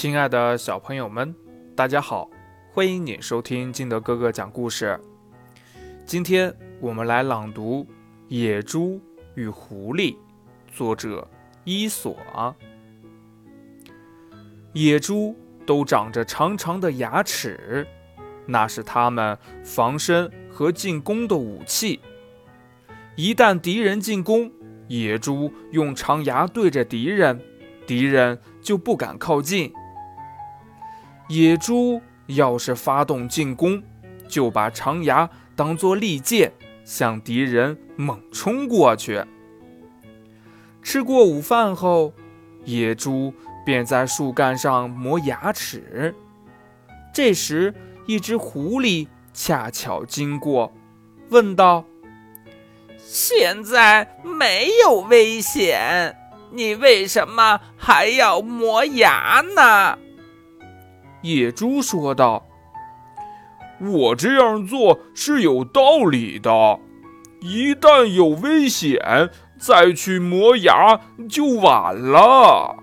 亲爱的小朋友们，大家好，欢迎你收听金德哥哥讲故事。今天我们来朗读《野猪与狐狸》，作者伊索。野猪都长着长长的牙齿，那是它们防身和进攻的武器。一旦敌人进攻，野猪用长牙对着敌人，敌人就不敢靠近。野猪要是发动进攻，就把长牙当作利剑，向敌人猛冲过去。吃过午饭后，野猪便在树干上磨牙齿。这时，一只狐狸恰巧经过，问道：“现在没有危险，你为什么还要磨牙呢？”野猪说道：“我这样做是有道理的，一旦有危险，再去磨牙就晚了。”